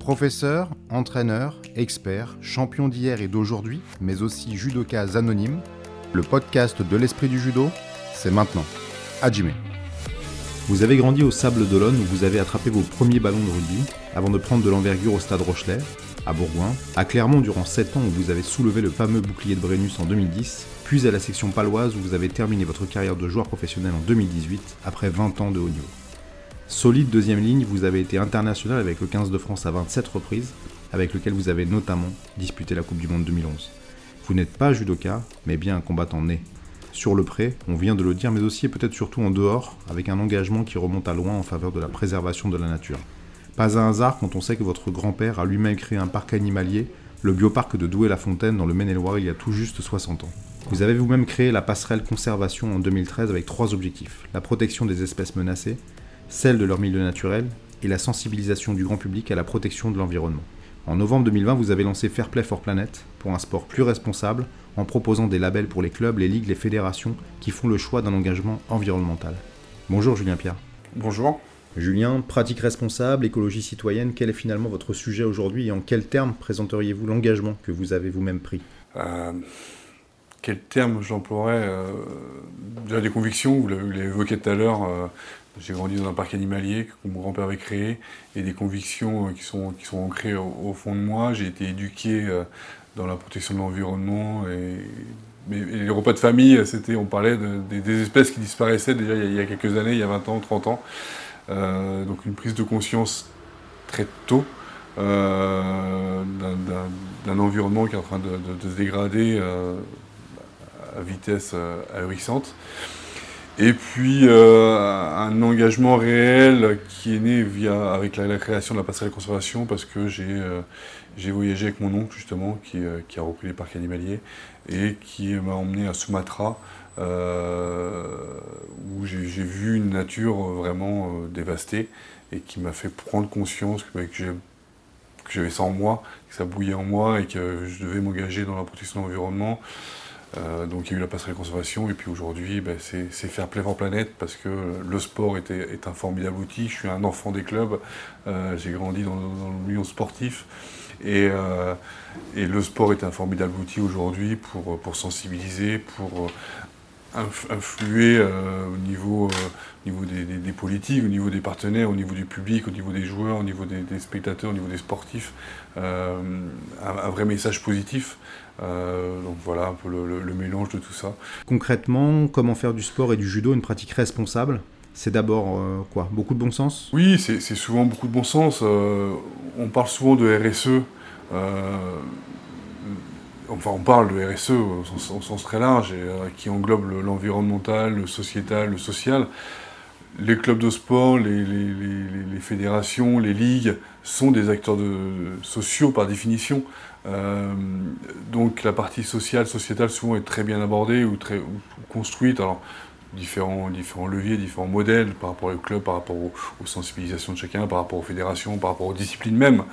Professeur, entraîneur, expert, champion d'hier et d'aujourd'hui, mais aussi judokas anonyme, le podcast de l'esprit du judo, c'est maintenant. Hajime. Vous avez grandi au Sable d'Olonne où vous avez attrapé vos premiers ballons de rugby avant de prendre de l'envergure au Stade Rochelet, à Bourgoin, à Clermont durant 7 ans où vous avez soulevé le fameux bouclier de Brennus en 2010, puis à la section paloise où vous avez terminé votre carrière de joueur professionnel en 2018 après 20 ans de haut niveau. Solide deuxième ligne, vous avez été international avec le 15 de France à 27 reprises, avec lequel vous avez notamment disputé la Coupe du Monde 2011. Vous n'êtes pas judoka, mais bien un combattant né. Sur le pré, on vient de le dire, mais aussi et peut-être surtout en dehors, avec un engagement qui remonte à loin en faveur de la préservation de la nature. Pas un hasard quand on sait que votre grand-père a lui-même créé un parc animalier, le bioparc de Douai-la-Fontaine dans le Maine-et-Loire il y a tout juste 60 ans. Vous avez vous-même créé la passerelle conservation en 2013 avec trois objectifs. La protection des espèces menacées, celle de leur milieu naturel et la sensibilisation du grand public à la protection de l'environnement. En novembre 2020, vous avez lancé Fair Play for Planet pour un sport plus responsable en proposant des labels pour les clubs, les ligues, les fédérations qui font le choix d'un engagement environnemental. Bonjour Julien Pierre. Bonjour. Julien, pratique responsable, écologie citoyenne, quel est finalement votre sujet aujourd'hui et en quels termes présenteriez-vous l'engagement que vous avez vous-même pris? Euh, Quel terme j'emploierais euh, Déjà des convictions, vous l'avez évoqué tout à l'heure. Euh, j'ai grandi dans un parc animalier que mon grand-père avait créé et des convictions euh, qui sont, ancrées au, fond de moi. J'ai été éduqué euh, dans la protection de l'environnement et, les repas de famille, c'était, on parlait des, espèces qui disparaissaient déjà il y, a, quelques années, il y a 20 ans, 30 ans. Euh, donc une prise de conscience très tôt d'un environnement qui est en train de, se dégrader vitesse ahurissante. Et puis euh, un engagement réel qui est né via, avec la, création de la passerelle conservation parce que j'ai euh, voyagé avec mon oncle justement qui, euh, qui, a repris les parcs animaliers et qui m'a emmené à Sumatra où j'ai vu une nature vraiment dévastée et qui m'a fait prendre conscience bah, que j'avais ça en moi, que ça bouillait en moi et que je devais m'engager dans la protection de l'environnement. Euh, donc il y a eu la passerelle conservation et puis aujourd'hui ben, c'est faire play for planète parce que le sport est, est, un formidable outil. Je suis un enfant des clubs, euh, j'ai grandi dans, le milieu sportif et, euh, et, le sport est un formidable outil aujourd'hui pour, pour, sensibiliser, pour influer au niveau, niveau des, politiques, au niveau des partenaires, au niveau du public, au niveau des joueurs, au niveau des, spectateurs, au niveau des sportifs, un, vrai message positif. Euh, donc voilà un peu le, mélange de tout ça. Concrètement, comment faire du sport et du judo une pratique responsable? C'est d'abord euh, quoi? Beaucoup de bon sens? Oui, c'est souvent beaucoup de bon sens. Euh, on parle souvent de RSE. enfin, on parle de RSE au sens, très large, et, qui englobe l'environnemental, le, sociétal, le social. Les clubs de sport, les, les fédérations, les ligues sont des acteurs sociaux par définition. Euh, donc la partie sociale, sociétale, souvent est très bien abordée ou construite. Alors, différents, leviers, différents modèles par rapport au club, par rapport aux, sensibilisations de chacun, par rapport aux fédérations, par rapport aux disciplines même.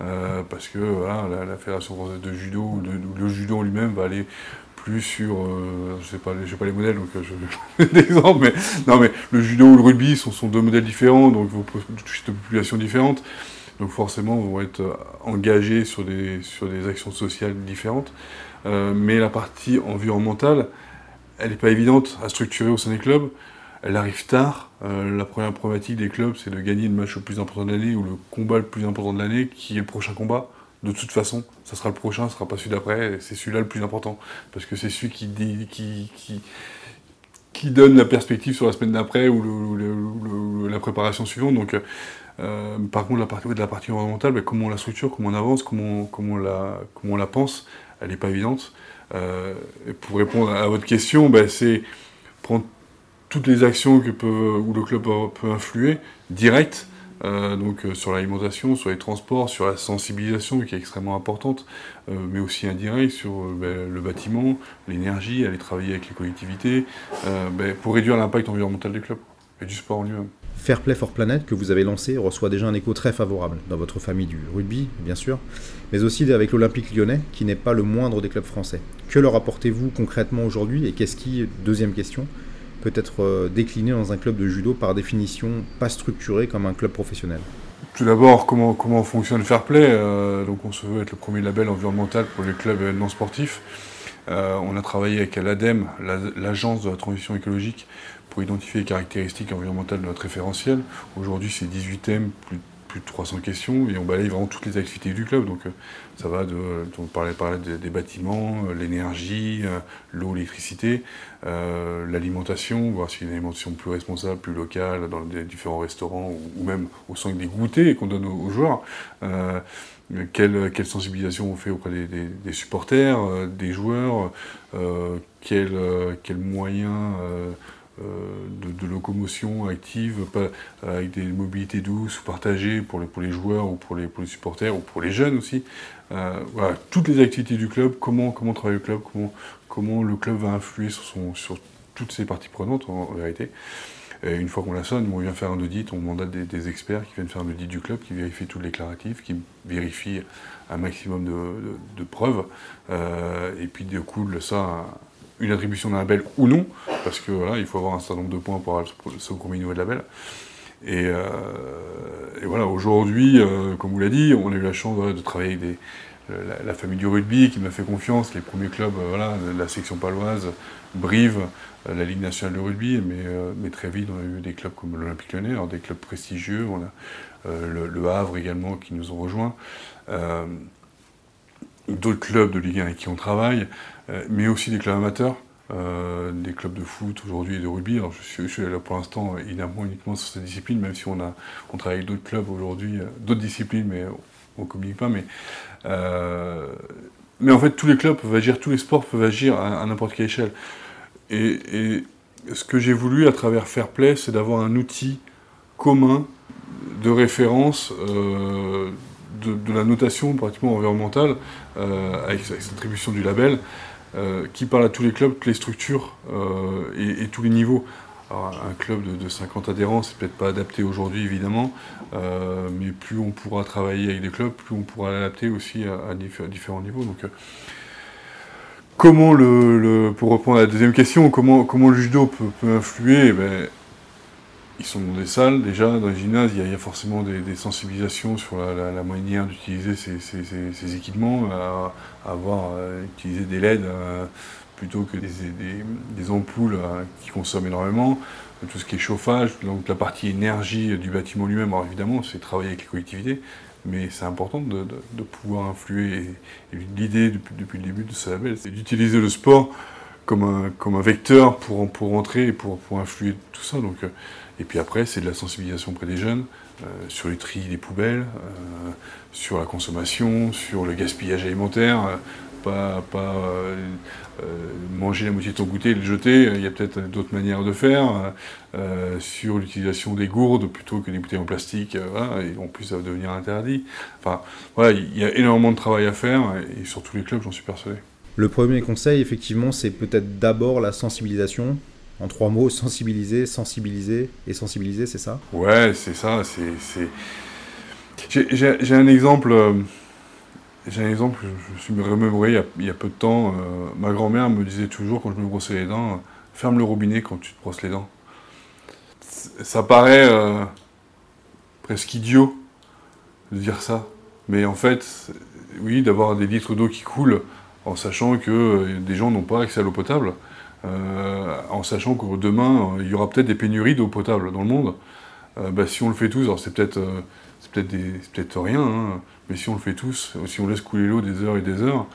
Euh, parce que la, fédération de judo, ou le judo lui-même va aller plus sur, euh, je sais pas, pas les modèles, donc je d'exemple, mais non, mais le judo ou le rugby sont, deux modèles différents, donc vous touchez des populations différentes. Donc forcément, on va être euh, engagés sur des, sur des actions sociales différentes. Euh, mais la partie environnementale, elle n'est pas évidente à structurer au sein des clubs. Elle arrive tard. Euh, la première problématique des clubs, c'est de gagner le match le plus important de l'année ou le combat le plus important de l'année, qui est le prochain combat. De toute façon, ça sera le prochain, ce sera pas celui d'après, c'est celui-là le plus important. Parce que c'est celui qui, qui, qui, qui, donne la perspective sur la semaine d'après ou, la préparation suivante. Donc euh, par contre, la partie, de la partie environnementale, comment on la structure, comment on avance, comment, on, la, pense, elle n'est pas évidente. Euh, pour répondre à votre question, ben, c'est prendre toutes les actions que peut, où le club peut influer, direct, euh, donc sur l'alimentation, sur les transports, sur la sensibilisation qui est extrêmement importante, mais aussi indirect sur ben, le bâtiment, l'énergie, aller travailler avec les collectivités, ben, pour réduire l'impact environnemental des clubs et du sport en lui-même. Fair Play for Planet que vous avez lancé reçoit déjà un écho très favorable dans votre famille du rugby, bien sûr, mais aussi avec l'Olympique lyonnais, qui n'est pas le moindre des clubs français. Que leur apportez-vous concrètement aujourd'hui et qu'est-ce qui, deuxième question, peut être euh, décliné dans un club de judo par définition pas structuré comme un club professionnel? Tout d'abord, comment, comment fonctionne Fairplay Donc, on se veut être le premier label environnemental pour les clubs événements sportifs. on a travaillé avec l'ADEME, l'Agence de la transition écologique, pour identifier les caractéristiques environnementales de notre référentiel. Aujourd'hui, c'est 18 thèmes, plus, plus, de 300 questions, et on balaye vraiment toutes les activités du club. Donc, ça va de, on parlait, des, bâtiments, euh, l'énergie, euh, l'eau, l'électricité, euh, l'alimentation, voir si une alimentation plus responsable, plus locale, dans les différents restaurants, ou, même au sein des goûters qu'on donne aux, joueurs. quelle, sensibilisation on fait auprès des, supporters, des joueurs, quels moyens euh, de, locomotion active, pas, avec des mobilités douces ou partagées pour les, joueurs ou pour les, supporters ou pour les jeunes aussi. Euh, voilà, toutes les activités du club, comment, comment travaille le club, comment, comment le club va influer sur, sur toutes ses parties prenantes en, vérité. Et une fois qu'on la sonne, on vient faire un audit, on mandate des, experts qui viennent faire un audit du club, qui vérifient tous les déclaratifs, qui vérifient un maximum de, preuves, euh, et puis découle ça une attribution d'un label ou non, parce que voilà, il faut avoir un certain nombre de points pour avoir ce premier niveau de label. Et, euh, et voilà, aujourd'hui, euh, comme vous l'a dit, on a eu la chance de travailler avec des, la, famille du rugby qui m'a fait confiance, les premiers clubs, euh, voilà, la section paloise, Brive, la Ligue nationale de rugby, mais, très vite on a eu des clubs comme l'Olympique Lyonnais, des clubs prestigieux, on a le, Havre également qui nous ont rejoints d'autres clubs de Ligue 1 avec qui on travaille, euh, mais aussi des clubs amateurs, euh, des clubs de foot aujourd'hui et de rugby. Alors je suis, là pour l'instant évidemment uniquement sur cette discipline, même si on, a, on travaille avec d'autres clubs aujourd'hui, euh, d'autres disciplines, mais on ne communique pas. Mais, mais en fait, tous les clubs peuvent agir, tous les sports peuvent agir à, n'importe quelle échelle. Et, ce que j'ai voulu à travers Fair Play, c'est d'avoir un outil commun de référence de, la notation pratiquement environnementale, euh, avec, cette attribution du label, euh, qui parle à tous les clubs, toutes les structures euh, et, tous les niveaux. un club de, 50 adhérents, c'est peut-être pas adapté aujourd'hui évidemment, mais plus on pourra travailler avec des clubs, plus on pourra l'adapter aussi à, différents niveaux. Donc, comment le, pour répondre à la deuxième question, comment, comment le judo peut, influer eh ben, ils sont dans des salles, déjà, dans les gymnases, il y a, forcément des, sensibilisations sur la, manière d'utiliser ces, équipements, à, avoir utilisé des LED euh, plutôt que des, ampoules euh, qui consomment énormément, tout ce qui est chauffage, donc la partie énergie du bâtiment lui-même, alors évidemment, c'est travailler avec les collectivités, mais c'est important de, pouvoir influer. L'idée depuis, le début de ce label, c'est d'utiliser le sport comme un, vecteur pour, pour entrer et pour, influer tout ça. Donc, et puis après, c'est de la sensibilisation auprès des jeunes euh, sur le tri des poubelles, euh, sur la consommation, sur le gaspillage alimentaire. Euh, pas, manger la moitié de ton goûter et le jeter, il y a peut-être d'autres manières de faire. sur l'utilisation des gourdes plutôt que des bouteilles en plastique, en plus ça va devenir interdit. Enfin, voilà, il y a énormément de travail à faire, et sur tous les clubs, j'en suis persuadé. Le premier conseil, effectivement, c'est peut-être d'abord la sensibilisation, en trois mots, sensibiliser, sensibiliser et sensibiliser, c'est ça? Ouais, c'est ça. C'est, J'ai un exemple. Euh, j'ai un exemple, je me suis remémoré il y a, peu de temps. Euh, ma grand-mère me disait toujours quand je me brossais les dents, ferme le robinet quand tu te brosses les dents. Ça paraît euh, presque idiot de dire ça. Mais en fait, oui, d'avoir des litres d'eau qui coulent en sachant que des gens n'ont pas accès à l'eau potable. Euh, en sachant que demain, il y aura peut-être des pénuries d'eau potable dans le monde. Euh, bah, si on le fait tous, alors c'est peut-être euh, peut-être rien, hein, mais si on le fait tous, si on laisse couler l'eau des heures et des heures,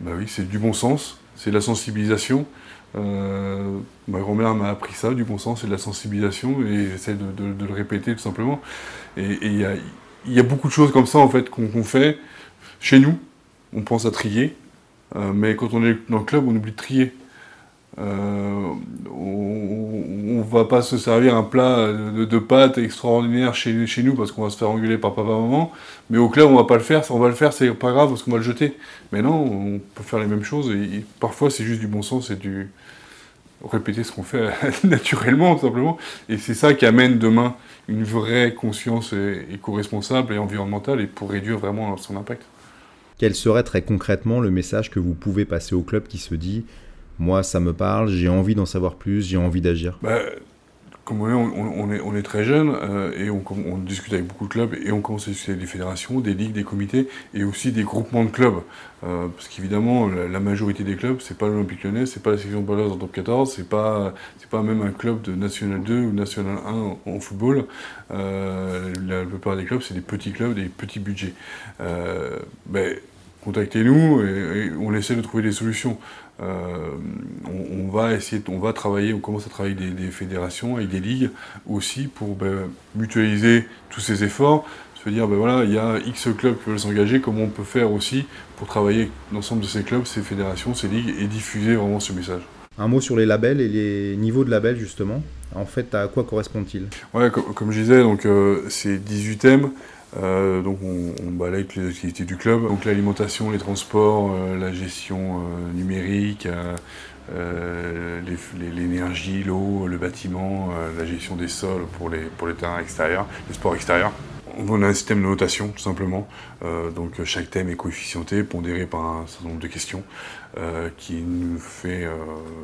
bah oui, c'est du bon sens, c'est de la sensibilisation. ma grand-mère m'a appris ça, du bon sens, c'est de la sensibilisation, et j'essaie de, le répéter tout simplement. Et il y, a, beaucoup de choses comme ça en fait qu'on fait chez nous. On pense à trier, mais quand on est dans le club, on oublie de trier. Euh, on, ne va pas se servir un plat de, pâtes extraordinaire chez, chez nous parce qu'on va se faire engueuler par papa maman, mais au club on va pas le faire, on va le faire c'est pas grave parce qu'on va le jeter. Mais non, on peut faire les mêmes choses parfois c'est juste du bon sens et du répéter ce qu'on fait naturellement simplement. Et c'est ça qui amène demain une vraie conscience éco-responsable et environnementale et pour réduire vraiment son impact. Quel serait très concrètement le message que vous pouvez passer au club qui se dit moi, ça me parle, j'ai envie d'en savoir plus, j'ai envie d'agir? Bah, comme on est, on, est, très jeune euh, et on, discute avec beaucoup de clubs et on commence à discuter des fédérations, des ligues, des comités et aussi des groupements de clubs. Euh, parce qu'évidemment, la, majorité des clubs, c'est pas l'Olympique lyonnais, c'est pas la section Ballas en top 14, c'est pas, pas même un club de National 2 ou National 1 en, football. Euh, la plupart des clubs, c'est des petits clubs, des petits budgets. Ben, contactez-nous et, on essaie de trouver des solutions. Euh, on, va essayer, travailler, on commence à travailler avec des, fédérations, et des ligues aussi pour ben, mutualiser tous ces efforts, se dire ben il y a X clubs qui veulent s'engager, comment on peut faire aussi pour travailler l'ensemble de ces clubs, ces fédérations, ces ligues et diffuser vraiment ce message. Un mot sur les labels et les niveaux de labels justement. En fait, à quoi correspond-il? Ouais, comme, je disais, donc euh, c'est 18 thèmes. Euh, donc on, balaye les activités du club, donc l'alimentation, les transports, euh, la gestion numérique, l'énergie, l'eau, le bâtiment, la gestion des sols pour les, pour les terrains extérieurs, les sports extérieurs. On a un système de notation tout simplement, donc chaque thème est coefficienté, pondéré par un certain nombre de questions, qui nous fait,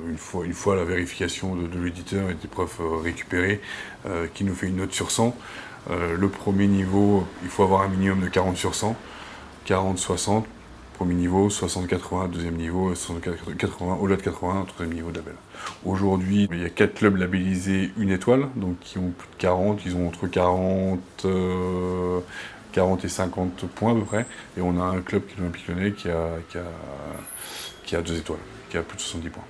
une, fois, la vérification de, de l'éditeur et des preuves récupérées, qui nous fait une note sur 100. Euh, le premier niveau, il faut avoir un minimum de 40 sur 100, 40-60, premier niveau, 60-80, deuxième niveau, 80, au-delà de 80, troisième niveau de label. Aujourd'hui, il y a 4 clubs labellisés une étoile, donc qui ont plus de 40, ils ont entre 40, 40 euh, et 50 points à peu près, et on a un club qui est l'Olympique Lyonnais qui, a, qui a deux étoiles, qui a plus de 70 points.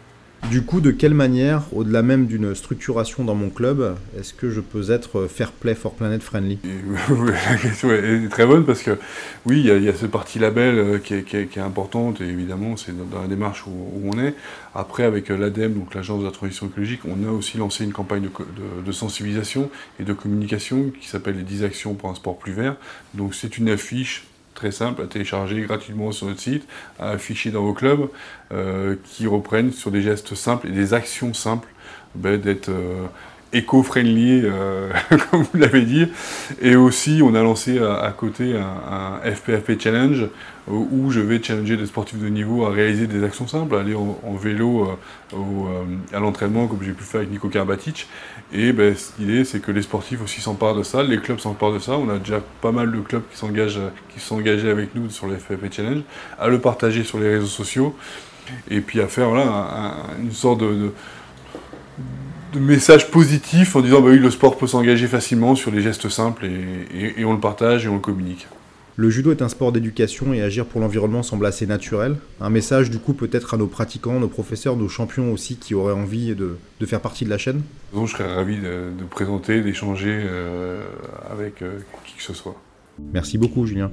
Du coup, de quelle manière, au-delà même d'une structuration dans mon club, est-ce que je peux être fair play for planet friendly? La question est très bonne parce que oui, il y, a cette partie label euh, qui est, importante et évidemment c'est dans la démarche où, on est. Après, avec euh, l'ADEME, donc l'Agence de la transition écologique, on a aussi lancé une campagne de, sensibilisation et de communication qui s'appelle les 10 actions pour un sport plus vert. Donc c'est une affiche très simple à télécharger gratuitement sur notre site, à afficher dans vos clubs, euh, qui reprennent sur des gestes simples et des actions simples ben, d'être euh, éco-friendly, euh, comme vous l'avez dit. Et aussi, on a lancé à, côté un, FPFP Challenge où je vais challenger des sportifs de niveau à réaliser des actions simples, aller en, vélo euh, euh, à l'entraînement comme j'ai pu faire avec Nico Karbatic. Et ben, l'idée, c'est que les sportifs aussi s'emparent de ça, les clubs s'emparent de ça. On a déjà pas mal de clubs qui s'engagent, avec nous sur le FPFP Challenge, à le partager sur les réseaux sociaux et puis à faire une sorte de messages positifs en disant bah oui le sport peut s'engager facilement sur des gestes simples et, on le partage et on le communique. Le judo est un sport d'éducation et agir pour l'environnement semble assez naturel. Un message du coup peut-être à nos pratiquants, nos professeurs, nos champions aussi qui auraient envie de, faire partie de la chaîne? Je serais ravi de, présenter, d'échanger euh, avec euh, qui que ce soit. Merci beaucoup Julien.